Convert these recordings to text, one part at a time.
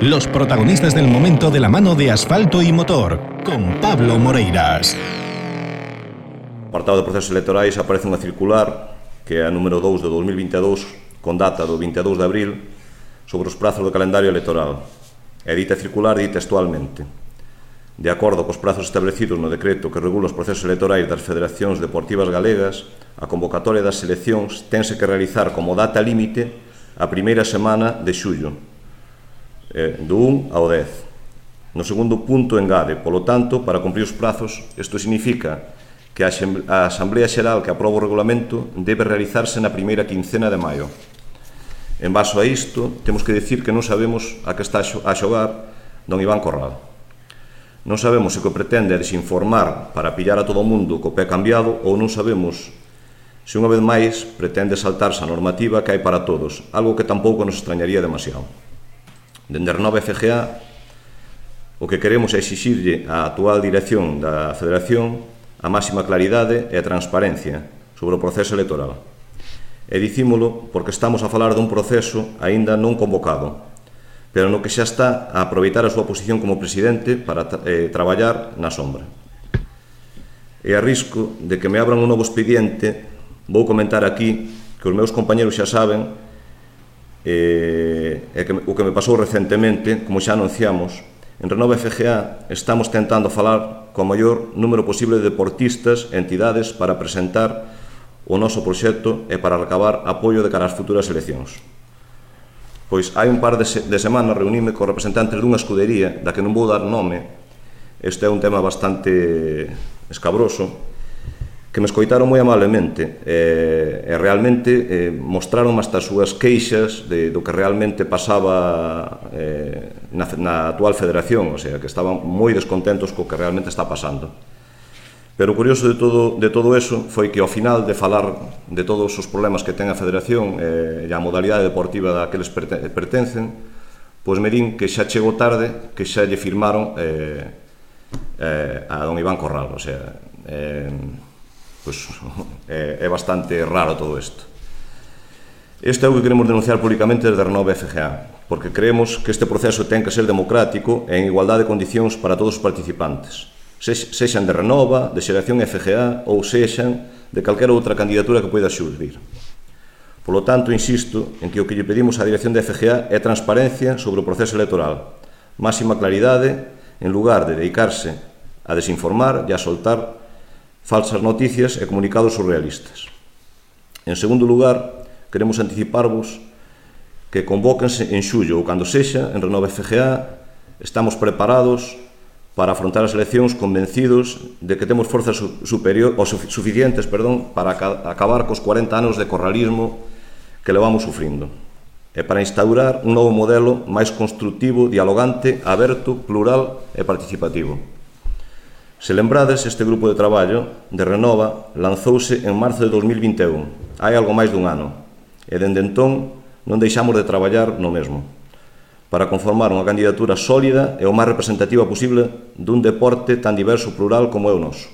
Los protagonistas del momento de la mano de asfalto y motor, con Pablo Moreiras. Apartado de procesos electorais aparece unha circular que é a número 2 de 2022 con data do 22 de abril sobre os prazos do calendario electoral. E dita circular di textualmente De acordo cos prazos establecidos no decreto que regula os procesos electorais das federacións deportivas galegas, a convocatoria das seleccións tense que realizar como data límite a primeira semana de xullo, eh, do 1 ao 10. No segundo punto engade, polo tanto, para cumprir os prazos, isto significa que a Asamblea Xeral que aproba o regulamento debe realizarse na primeira quincena de maio. En baso a isto, temos que decir que non sabemos a que está a xogar don Iván Corral. Non sabemos se que pretende desinformar para pillar a todo o mundo co pé cambiado ou non sabemos se unha vez máis pretende saltarse a normativa que hai para todos, algo que tampouco nos extrañaría demasiado. Dende Renova FGA o que queremos é exixirlle á actual dirección da Federación a máxima claridade e a transparencia sobre o proceso electoral. E dicímolo porque estamos a falar dun proceso aínda non convocado, pero no que xa está a aproveitar a súa posición como presidente para eh, traballar na sombra. E a risco de que me abran un novo expediente, vou comentar aquí que os meus compañeros xa saben eh, e que, o que me pasou recentemente, como xa anunciamos, en Renova FGA estamos tentando falar co maior número posible de deportistas e entidades para presentar o noso proxecto e para recabar apoio de cara ás futuras eleccións. Pois hai un par de, se de semanas reunime co representantes dunha escudería da que non vou dar nome. Este é un tema bastante escabroso, que me escoitaron moi amablemente e, e realmente eh, mostraron hasta as súas queixas de, do que realmente pasaba eh, na, na actual federación, o sea, que estaban moi descontentos co que realmente está pasando. Pero o curioso de todo, de todo eso foi que ao final de falar de todos os problemas que ten a federación eh, e a modalidade deportiva da que eles pertencen, pois me din que xa chegou tarde, que xa lle firmaron eh, eh, a don Iván Corral, o sea, eh, pois, é, eh, é bastante raro todo isto. Este é o que queremos denunciar públicamente desde Renove FGA, porque creemos que este proceso ten que ser democrático e en igualdade de condicións para todos os participantes, sexan de Renova, de Xeración FGA ou sexan de calquera outra candidatura que poida xurdir. Polo tanto, insisto en que o que lle pedimos á dirección da FGA é transparencia sobre o proceso electoral, máxima claridade en lugar de dedicarse a desinformar e a soltar falsas noticias e comunicados surrealistas. En segundo lugar, queremos anticiparvos que convóquense en xullo ou cando sexa en Renova FGA estamos preparados para afrontar as eleccións convencidos de que temos forzas superior, ou suficientes perdón, para acabar cos 40 anos de corralismo que levamos sufrindo e para instaurar un novo modelo máis constructivo, dialogante, aberto, plural e participativo. Se lembrades, este grupo de traballo de Renova lanzouse en marzo de 2021, hai algo máis dun ano, e dende entón non deixamos de traballar no mesmo, para conformar unha candidatura sólida e o máis representativa posible dun deporte tan diverso plural como é o noso.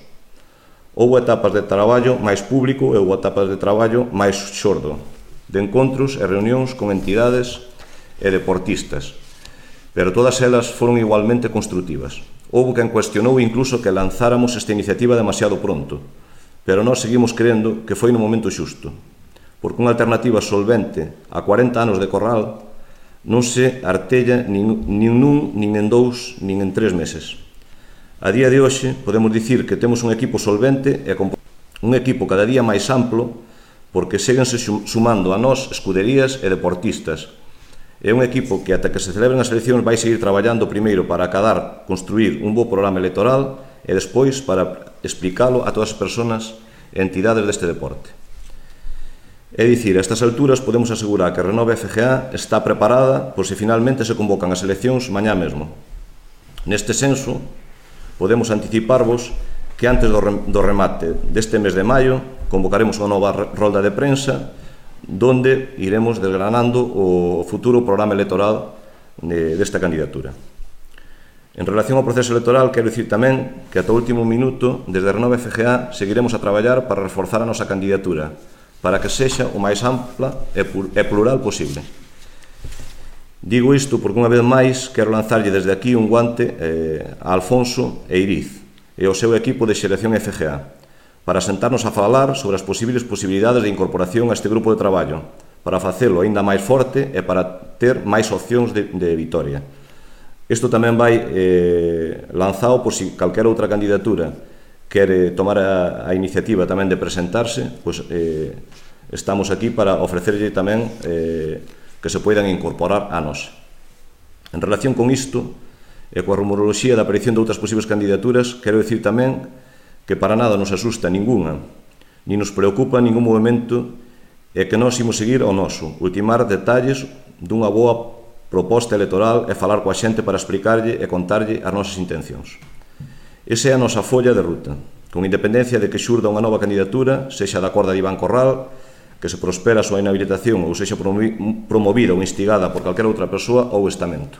Houve etapas de traballo máis público e houve etapas de traballo máis xordo, de encontros e reunións con entidades e deportistas, pero todas elas foron igualmente construtivas. Houve quen cuestionou incluso que lanzáramos esta iniciativa demasiado pronto, pero nós seguimos creendo que foi no momento xusto, porque unha alternativa solvente a 40 anos de corral non se artella nin, nin nun, nin en dous, nin en tres meses. A día de hoxe podemos dicir que temos un equipo solvente e un equipo cada día máis amplo porque seguense sumando a nós escuderías e deportistas É un equipo que ata que se celebren as eleccións vai seguir traballando primeiro para acadar, construir un bo programa electoral e despois para explicalo a todas as persoas e entidades deste deporte. É dicir, a estas alturas podemos asegurar que a Renove FGA está preparada por se finalmente se convocan as eleccións mañá mesmo. Neste senso, podemos anticiparvos que antes do remate deste mes de maio convocaremos unha nova rolda de prensa donde iremos desgranando o futuro programa electoral eh, desta candidatura. En relación ao proceso electoral, quero dicir tamén que ata o último minuto, desde a Renove FGA, seguiremos a traballar para reforzar a nosa candidatura, para que sexa o máis ampla e plural posible. Digo isto porque unha vez máis quero lanzarlle desde aquí un guante eh, a Alfonso e Iriz e ao seu equipo de xeración FGA, para sentarnos a falar sobre as posibles posibilidades de incorporación a este grupo de traballo, para facelo aínda máis forte e para ter máis opcións de, de vitoria. Isto tamén vai eh, lanzado por si calquera outra candidatura quere tomar a, a iniciativa tamén de presentarse, pois eh, estamos aquí para ofrecerlle tamén eh, que se poidan incorporar a nos. En relación con isto, e coa rumoroloxía da aparición de outras posibles candidaturas, quero decir tamén que para nada nos asusta ningunha, ni nos preocupa ningún movimento e que nós imos seguir ao noso, ultimar detalles dunha boa proposta electoral e falar coa xente para explicarlle e contarlle as nosas intencións. Esa é a nosa folla de ruta, con independencia de que xurda unha nova candidatura, sexa da corda de Iván Corral, que se prospera a súa inhabilitación ou sexa promovida ou instigada por calquera outra persoa ou estamento.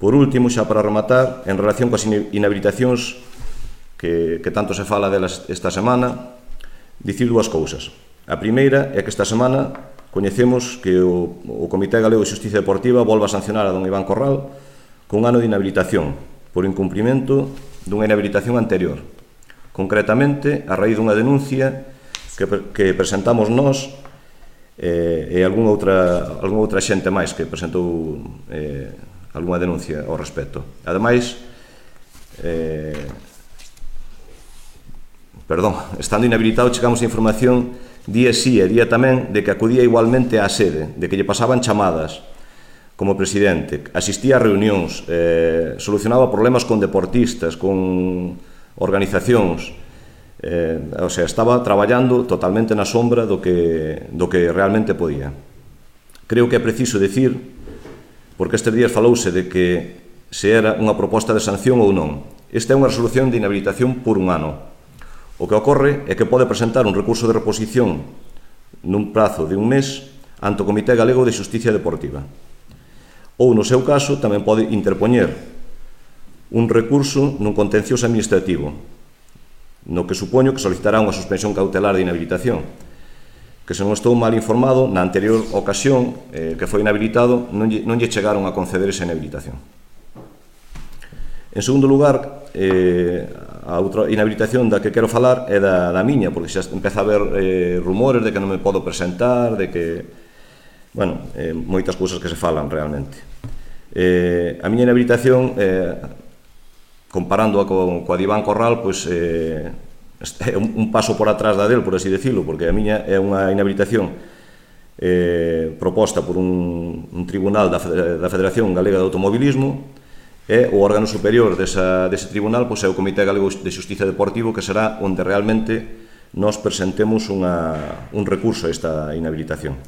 Por último, xa para rematar, en relación coas inhabilitacións que, que tanto se fala delas esta semana, dicir dúas cousas. A primeira é que esta semana coñecemos que o, o Comité Galego de Justicia Deportiva volva a sancionar a don Iván Corral con un ano de inhabilitación por incumprimento dunha inhabilitación anterior. Concretamente, a raíz dunha denuncia que, que presentamos nós eh, e algún outra, algún outra xente máis que presentou eh, alguna denuncia ao respecto. Ademais, eh, perdón, estando inhabilitado chegamos a información día sí e día tamén de que acudía igualmente á sede, de que lle pasaban chamadas como presidente, asistía a reunións, eh, solucionaba problemas con deportistas, con organizacións, eh, o sea, estaba traballando totalmente na sombra do que, do que realmente podía. Creo que é preciso decir, porque estes días falouse de que se era unha proposta de sanción ou non. Esta é unha resolución de inhabilitación por un ano, O que ocorre é que pode presentar un recurso de reposición nun prazo de un mes ante o Comité Galego de Justicia Deportiva. Ou, no seu caso, tamén pode interpoñer un recurso nun contencioso administrativo, no que supoño que solicitará unha suspensión cautelar de inhabilitación, que se non estou mal informado, na anterior ocasión eh, que foi inhabilitado non lle, non lle chegaron a conceder esa inhabilitación. En segundo lugar, eh, a outra inhabilitación da que quero falar é da, da miña, porque xa empeza a haber eh, rumores de que non me podo presentar, de que... Bueno, eh, moitas cousas que se falan realmente. Eh, a miña inhabilitación, eh, comparándoa co, coa de Iván Corral, pois, eh, é un, un paso por atrás da del, por así decirlo, porque a miña é unha inhabilitación eh, proposta por un, un tribunal da, da Federación Galega de Automobilismo, E o órgano superior desa, dese tribunal pois, é o Comité Galego de Justicia Deportivo, que será onde realmente nós presentemos unha, un recurso a esta inhabilitación,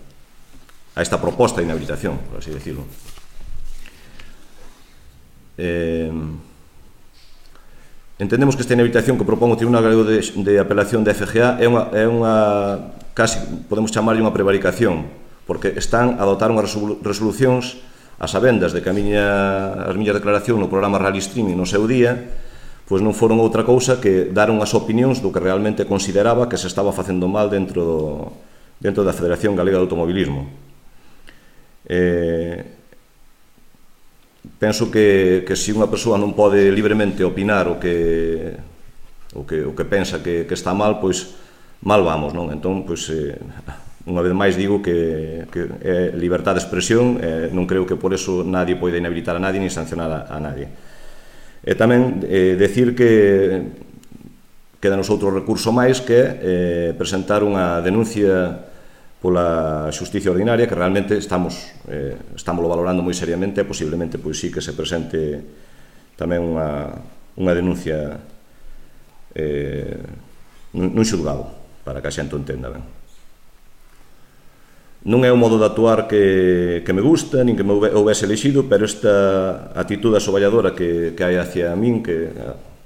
a esta proposta de inhabilitación, por así decirlo. Eh, entendemos que esta inhabilitación que propón o Tribunal Galego de, de Apelación da FGA é unha, é unha casi podemos chamarlle unha prevaricación, porque están a adotar unhas resolucións as sabendas de que a miña, as miñas declaración no programa Rally Streaming no seu día pois non foron outra cousa que dar unhas opinións do que realmente consideraba que se estaba facendo mal dentro do, dentro da Federación Galega de Automobilismo. Eh, penso que, que se unha persoa non pode libremente opinar o que o que, o que pensa que, que está mal, pois mal vamos, non? Entón, pois eh, unha vez máis digo que, que é libertade de expresión, eh, non creo que por eso nadie poida inhabilitar a nadie ni sancionar a, a nadie. E tamén eh, decir que queda nos outro recurso máis que eh, presentar unha denuncia pola xusticia ordinaria que realmente estamos eh, estamos valorando moi seriamente e posiblemente pois sí que se presente tamén unha, unha denuncia eh, nun xulgado para que a xente entenda ben. Non é o modo de actuar que, que me gusta, nin que me houvese elexido, pero esta atitude asoballadora que, que hai hacia min, que,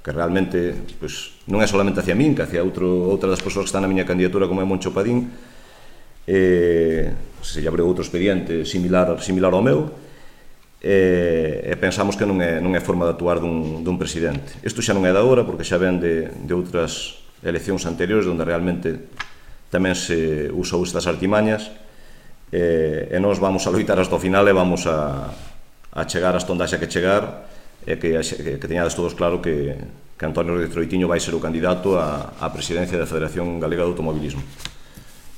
que realmente pues, non é solamente hacia min, que hacia outro, outra das persoas que están na miña candidatura, como é Moncho Padín, eh, se lle abriu outro expediente similar, similar ao meu, e, e pensamos que non é, non é forma de actuar dun, dun presidente. Isto xa non é da hora, porque xa ven de, de outras eleccións anteriores onde realmente tamén se usou estas artimañas, e, e nós vamos a loitar hasta o final e vamos a, a chegar hasta onde haxa que chegar e que, que, que teñades todos claro que, que Antonio Rodríguez Troitiño vai ser o candidato a, a presidencia da Federación Galega de Automobilismo.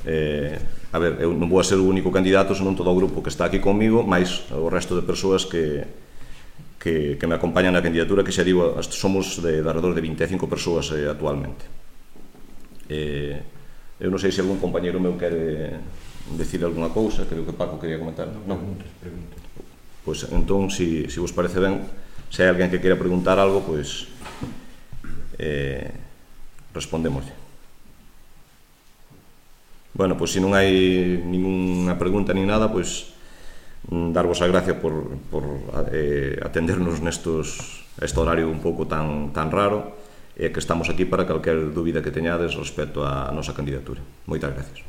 Eh, a ver, eu non vou a ser o único candidato, senón todo o grupo que está aquí comigo, máis o resto de persoas que, que, que me acompañan na candidatura, que xa digo, somos de, de alrededor de 25 persoas eh, actualmente. Eh, eu non sei se algún compañero meu quere decir alguna cousa, creo que Paco quería comentar. Non, non. preguntas. Pois pues, entón, se si, si vos parece ben, se hai alguén que queira preguntar algo, pois pues, eh, respondémoslle. Bueno, pois pues, se non hai ninguna pregunta ni nada, pois pues, darvos a gracia por, por eh, atendernos nestos este horario un pouco tan, tan raro e eh, que estamos aquí para calquer dúbida que teñades respecto á nosa candidatura. Moitas gracias.